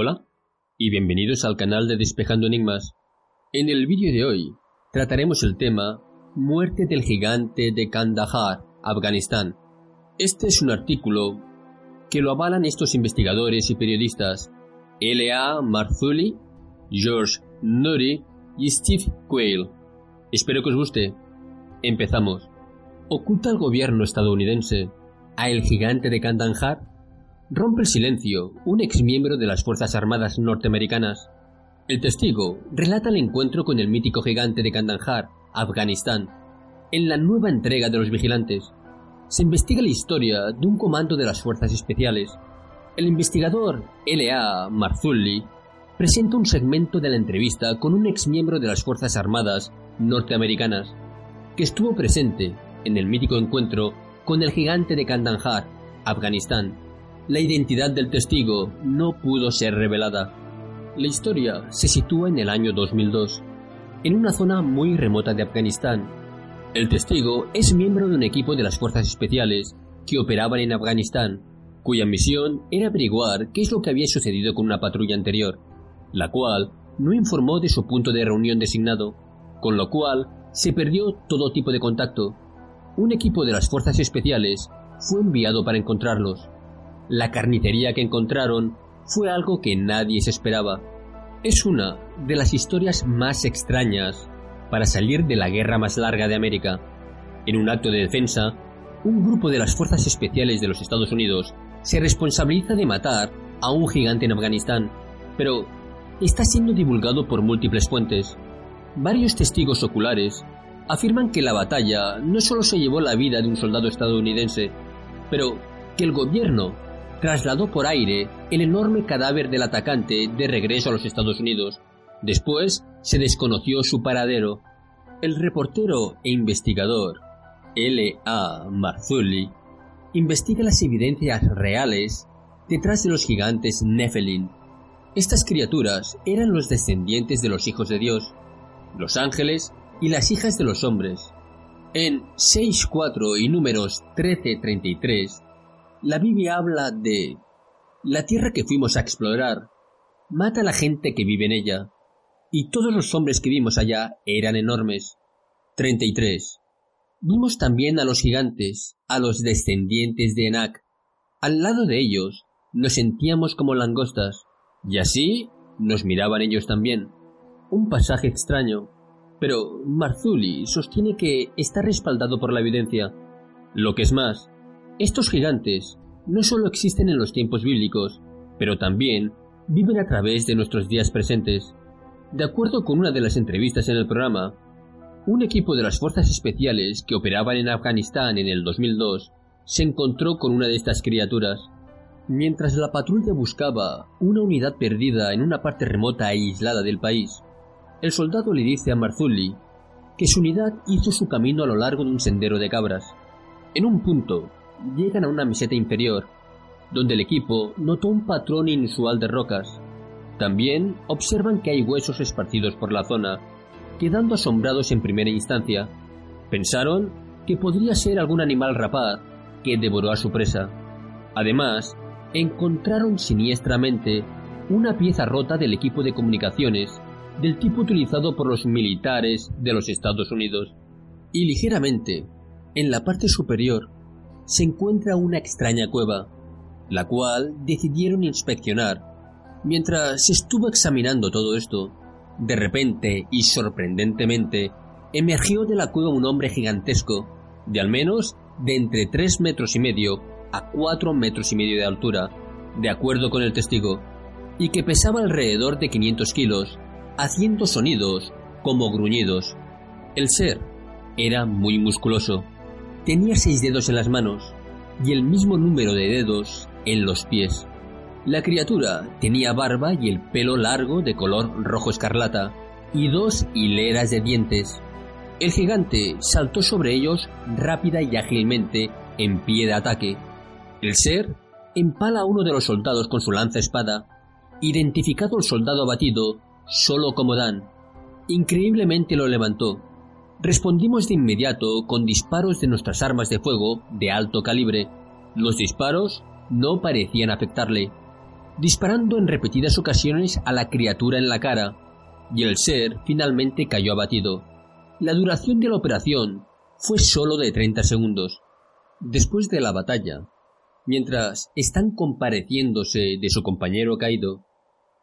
Hola y bienvenidos al canal de Despejando Enigmas. En el vídeo de hoy trataremos el tema Muerte del gigante de Kandahar, Afganistán. Este es un artículo que lo avalan estos investigadores y periodistas L.A. Marzulli, George Nuri y Steve Quayle. Espero que os guste. Empezamos. ¿Oculta el gobierno estadounidense a el gigante de Kandahar? Rompe el silencio un exmiembro de las Fuerzas Armadas norteamericanas. El testigo relata el encuentro con el mítico gigante de Kandahar, Afganistán. En la nueva entrega de Los Vigilantes, se investiga la historia de un comando de las Fuerzas Especiales. El investigador L.A. Marzulli presenta un segmento de la entrevista con un exmiembro de las Fuerzas Armadas norteamericanas, que estuvo presente en el mítico encuentro con el gigante de Kandahar, Afganistán la identidad del testigo no pudo ser revelada. La historia se sitúa en el año 2002, en una zona muy remota de Afganistán. El testigo es miembro de un equipo de las fuerzas especiales que operaban en Afganistán, cuya misión era averiguar qué es lo que había sucedido con una patrulla anterior, la cual no informó de su punto de reunión designado, con lo cual se perdió todo tipo de contacto. Un equipo de las fuerzas especiales fue enviado para encontrarlos, la carnicería que encontraron fue algo que nadie se esperaba. Es una de las historias más extrañas para salir de la guerra más larga de América. En un acto de defensa, un grupo de las Fuerzas Especiales de los Estados Unidos se responsabiliza de matar a un gigante en Afganistán, pero está siendo divulgado por múltiples fuentes. Varios testigos oculares afirman que la batalla no solo se llevó la vida de un soldado estadounidense, pero que el gobierno trasladó por aire el enorme cadáver del atacante de regreso a los Estados Unidos. Después se desconoció su paradero. El reportero e investigador L. A. Marzulli investiga las evidencias reales detrás de los gigantes Nephilim. Estas criaturas eran los descendientes de los hijos de Dios, los ángeles y las hijas de los hombres. En 6.4 y números 13.33 la Biblia habla de la tierra que fuimos a explorar. Mata a la gente que vive en ella. Y todos los hombres que vimos allá eran enormes. 33. Vimos también a los gigantes, a los descendientes de Enac. Al lado de ellos nos sentíamos como langostas, y así nos miraban ellos también. Un pasaje extraño, pero Marzuli sostiene que está respaldado por la evidencia. Lo que es más, estos gigantes no solo existen en los tiempos bíblicos, pero también viven a través de nuestros días presentes. De acuerdo con una de las entrevistas en el programa, un equipo de las fuerzas especiales que operaban en Afganistán en el 2002 se encontró con una de estas criaturas. Mientras la patrulla buscaba una unidad perdida en una parte remota e aislada del país, el soldado le dice a Marzulli que su unidad hizo su camino a lo largo de un sendero de cabras. En un punto, llegan a una meseta inferior, donde el equipo notó un patrón inusual de rocas. También observan que hay huesos esparcidos por la zona, quedando asombrados en primera instancia. Pensaron que podría ser algún animal rapaz que devoró a su presa. Además, encontraron siniestramente una pieza rota del equipo de comunicaciones del tipo utilizado por los militares de los Estados Unidos. Y ligeramente, en la parte superior, se encuentra una extraña cueva, la cual decidieron inspeccionar. Mientras estuvo examinando todo esto, de repente y sorprendentemente, emergió de la cueva un hombre gigantesco, de al menos de entre tres metros y medio a cuatro metros y medio de altura, de acuerdo con el testigo, y que pesaba alrededor de 500 kilos, haciendo sonidos como gruñidos. El ser era muy musculoso, Tenía seis dedos en las manos y el mismo número de dedos en los pies. La criatura tenía barba y el pelo largo de color rojo escarlata y dos hileras de dientes. El gigante saltó sobre ellos rápida y ágilmente en pie de ataque. El ser empala a uno de los soldados con su lanza espada, identificado el soldado abatido solo como Dan. Increíblemente lo levantó Respondimos de inmediato con disparos de nuestras armas de fuego de alto calibre. Los disparos no parecían afectarle. disparando en repetidas ocasiones a la criatura en la cara, y el ser finalmente cayó abatido. La duración de la operación fue sólo de 30 segundos. Después de la batalla, mientras están compareciéndose de su compañero caído,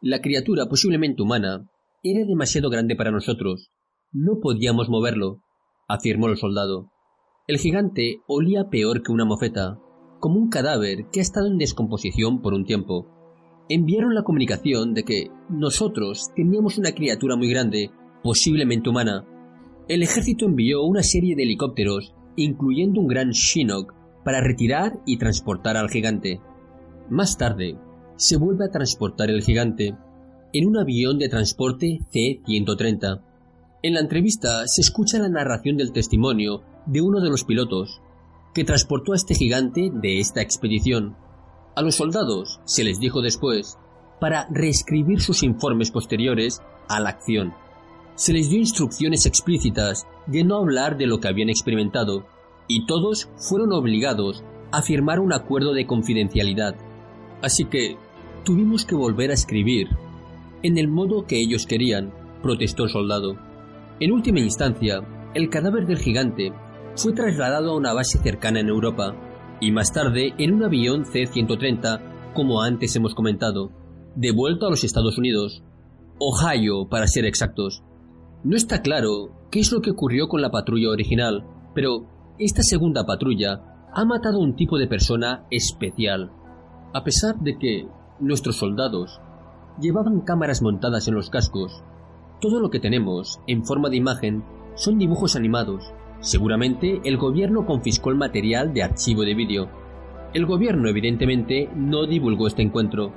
la criatura posiblemente humana era demasiado grande para nosotros. No podíamos moverlo, afirmó el soldado. El gigante olía peor que una mofeta, como un cadáver que ha estado en descomposición por un tiempo. Enviaron la comunicación de que nosotros teníamos una criatura muy grande, posiblemente humana, el ejército envió una serie de helicópteros, incluyendo un gran Chinook, para retirar y transportar al gigante. Más tarde, se vuelve a transportar el gigante en un avión de transporte C-130. En la entrevista se escucha la narración del testimonio de uno de los pilotos que transportó a este gigante de esta expedición. A los soldados se les dijo después para reescribir sus informes posteriores a la acción se les dio instrucciones explícitas de no hablar de lo que habían experimentado, y todos fueron obligados a firmar un acuerdo de confidencialidad. Así que tuvimos que volver a escribir, en el modo que ellos querían, protestó el soldado. En última instancia, el cadáver del gigante fue trasladado a una base cercana en Europa, y más tarde en un avión C-130, como antes hemos comentado, devuelto a los Estados Unidos, Ohio para ser exactos, no está claro qué es lo que ocurrió con la patrulla original, pero esta segunda patrulla ha matado a un tipo de persona especial. A pesar de que nuestros soldados llevaban cámaras montadas en los cascos, todo lo que tenemos en forma de imagen son dibujos animados. Seguramente el gobierno confiscó el material de archivo de vídeo. El gobierno evidentemente no divulgó este encuentro.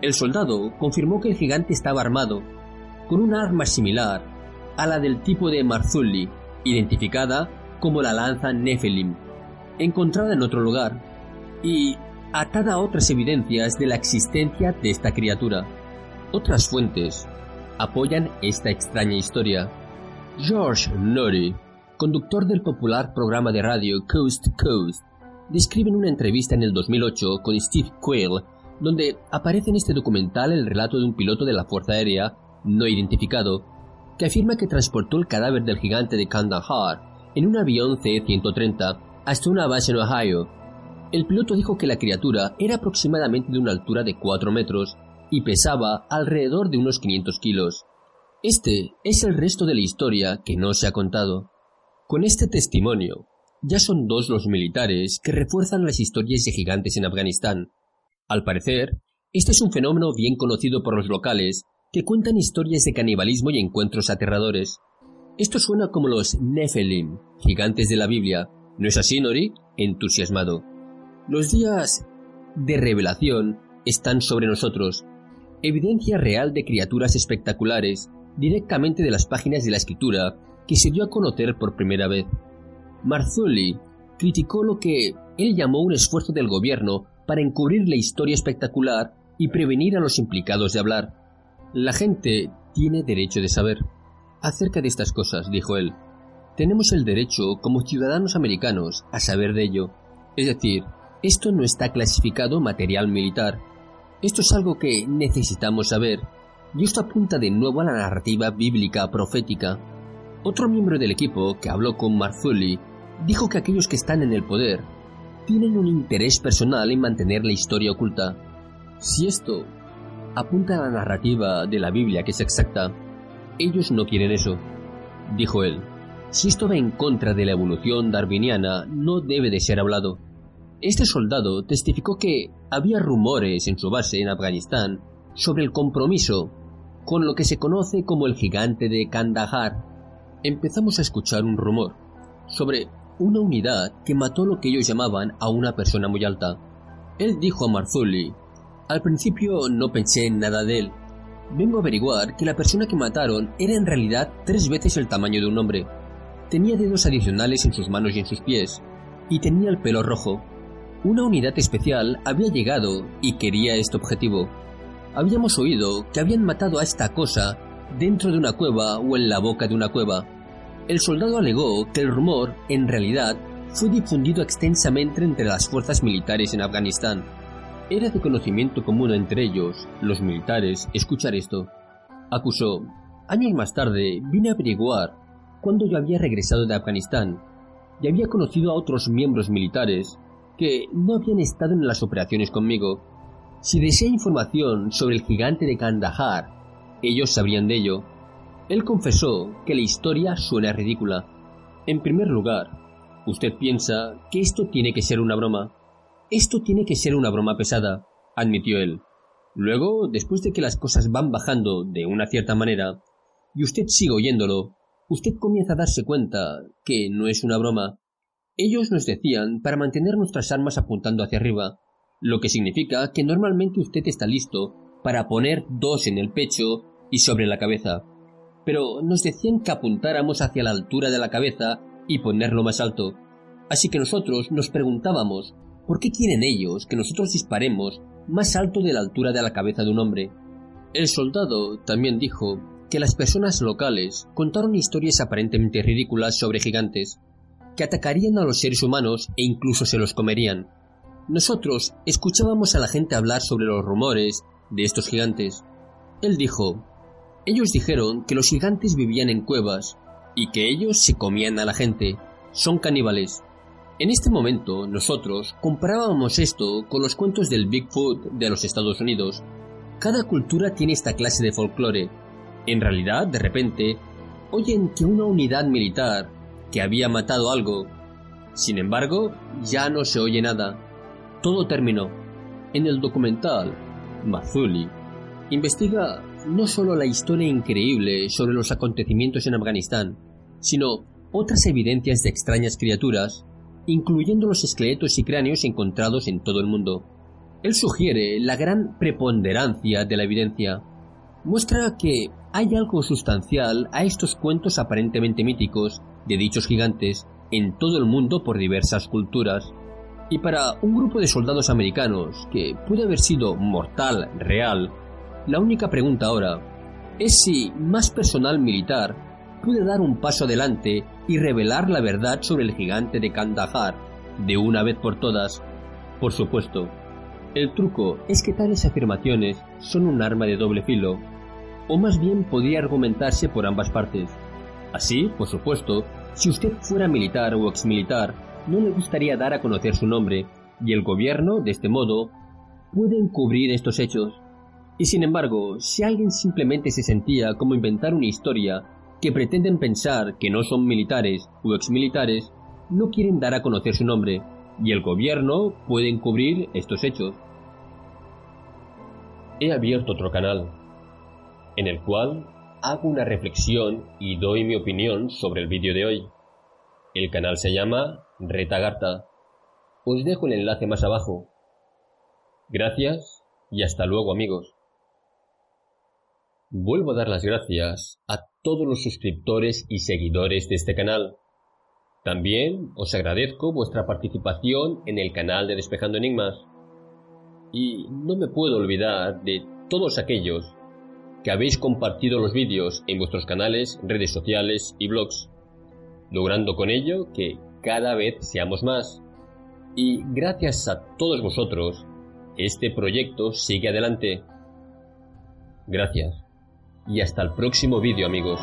El soldado confirmó que el gigante estaba armado, con un arma similar a la del tipo de Marzulli, identificada como la lanza Nephilim, encontrada en otro lugar, y atada a otras evidencias de la existencia de esta criatura. Otras fuentes apoyan esta extraña historia. George Norrie, conductor del popular programa de radio Coast Coast, describe en una entrevista en el 2008 con Steve Quayle, donde aparece en este documental el relato de un piloto de la Fuerza Aérea no identificado que afirma que transportó el cadáver del gigante de Kandahar en un avión C-130 hasta una base en Ohio. El piloto dijo que la criatura era aproximadamente de una altura de 4 metros y pesaba alrededor de unos 500 kilos. Este es el resto de la historia que no se ha contado. Con este testimonio, ya son dos los militares que refuerzan las historias de gigantes en Afganistán. Al parecer, este es un fenómeno bien conocido por los locales que cuentan historias de canibalismo y encuentros aterradores. Esto suena como los Nephilim, gigantes de la Biblia. ¿No es así, Nori? Entusiasmado. Los días de revelación están sobre nosotros. Evidencia real de criaturas espectaculares, directamente de las páginas de la escritura que se dio a conocer por primera vez. Marzulli criticó lo que él llamó un esfuerzo del gobierno para encubrir la historia espectacular y prevenir a los implicados de hablar. La gente tiene derecho de saber. Acerca de estas cosas, dijo él, tenemos el derecho, como ciudadanos americanos, a saber de ello. Es decir, esto no está clasificado material militar. Esto es algo que necesitamos saber. Y esto apunta de nuevo a la narrativa bíblica profética. Otro miembro del equipo que habló con Marzulli dijo que aquellos que están en el poder tienen un interés personal en mantener la historia oculta. Si esto apunta a la narrativa de la Biblia que es exacta. Ellos no quieren eso, dijo él. Si esto va en contra de la evolución darwiniana, no debe de ser hablado. Este soldado testificó que había rumores en su base en Afganistán sobre el compromiso con lo que se conoce como el gigante de Kandahar. Empezamos a escuchar un rumor sobre una unidad que mató lo que ellos llamaban a una persona muy alta. Él dijo a Marzulli al principio no pensé en nada de él. Vengo a averiguar que la persona que mataron era en realidad tres veces el tamaño de un hombre. Tenía dedos adicionales en sus manos y en sus pies, y tenía el pelo rojo. Una unidad especial había llegado y quería este objetivo. Habíamos oído que habían matado a esta cosa dentro de una cueva o en la boca de una cueva. El soldado alegó que el rumor, en realidad, fue difundido extensamente entre las fuerzas militares en Afganistán Era de conocimiento común entre ellos, los militares, escuchar esto. Acusó, años más tarde vine a averiguar cuándo yo había regresado de Afganistán y había conocido a otros miembros militares que no habían estado en las operaciones conmigo. Si desea información sobre el gigante de Kandahar, ellos sabrían de ello. Él confesó que la historia suena ridícula. En primer lugar, usted piensa que esto tiene que ser una broma. Esto tiene que ser una broma pesada, admitió él. Luego, después de que las cosas van bajando de una cierta manera, y usted sigue oyéndolo, usted comienza a darse cuenta que no es una broma. Ellos nos decían para mantener nuestras armas apuntando hacia arriba, lo que significa que normalmente usted está listo para poner dos en el pecho y sobre la cabeza. Pero nos decían que apuntáramos hacia la altura de la cabeza y ponerlo más alto. Así que nosotros nos preguntábamos ¿por qué quieren ellos que nosotros disparemos más alto de la altura de la cabeza de un hombre? El soldado también dijo que las personas locales contaron historias aparentemente ridículas sobre gigantes, que atacarían a los seres humanos e incluso se los comerían. Nosotros escuchábamos a la gente hablar sobre los rumores de estos gigantes. Él dijo, ellos dijeron que los gigantes vivían en cuevas y que ellos se comían a la gente. Son caníbales. En este momento nosotros comparábamos esto con los cuentos del Bigfoot de los Estados Unidos. Cada cultura tiene esta clase de folclore en realidad, de repente, oyen que una unidad militar que había matado algo. Sin embargo, ya no se oye nada. Todo terminó. En el documental, Mazuli investiga no solo la historia increíble sobre los acontecimientos en Afganistán, sino otras evidencias de extrañas criaturas, incluyendo los esqueletos y cráneos encontrados en todo el mundo. Él sugiere la gran preponderancia de la evidencia. Muestra que hay algo sustancial a estos cuentos aparentemente míticos de dichos gigantes en todo el mundo por diversas culturas. Y para un grupo de soldados americanos que puede haber sido mortal, real, la única pregunta ahora es si más personal militar puede dar un paso adelante y revelar la verdad sobre el gigante de Kandahar de una vez por todas. Por supuesto, el truco es que tales afirmaciones son un arma de doble filo o más bien podría argumentarse por ambas partes. Así, por supuesto, si usted fuera militar o exmilitar, no le gustaría dar a conocer su nombre, y el gobierno, de este modo, puede encubrir estos hechos. Y sin embargo, si alguien simplemente se sentía como inventar una historia que pretenden pensar que no son militares o exmilitares, no quieren dar a conocer su nombre, y el gobierno puede encubrir estos hechos. He abierto otro canal, en el cual hago una reflexión y doy mi opinión sobre el vídeo de hoy. El canal se llama Retagarta. Os dejo el enlace más abajo. Gracias y hasta luego amigos. Vuelvo a dar las gracias a todos los suscriptores y seguidores de este canal. También os agradezco vuestra participación en el canal de Despejando Enigmas. Y no me puedo olvidar de todos aquellos que habéis compartido los vídeos en vuestros canales, redes sociales y blogs, logrando con ello que cada vez seamos más. Y gracias a todos vosotros, este proyecto sigue adelante. Gracias. Y hasta el próximo vídeo amigos.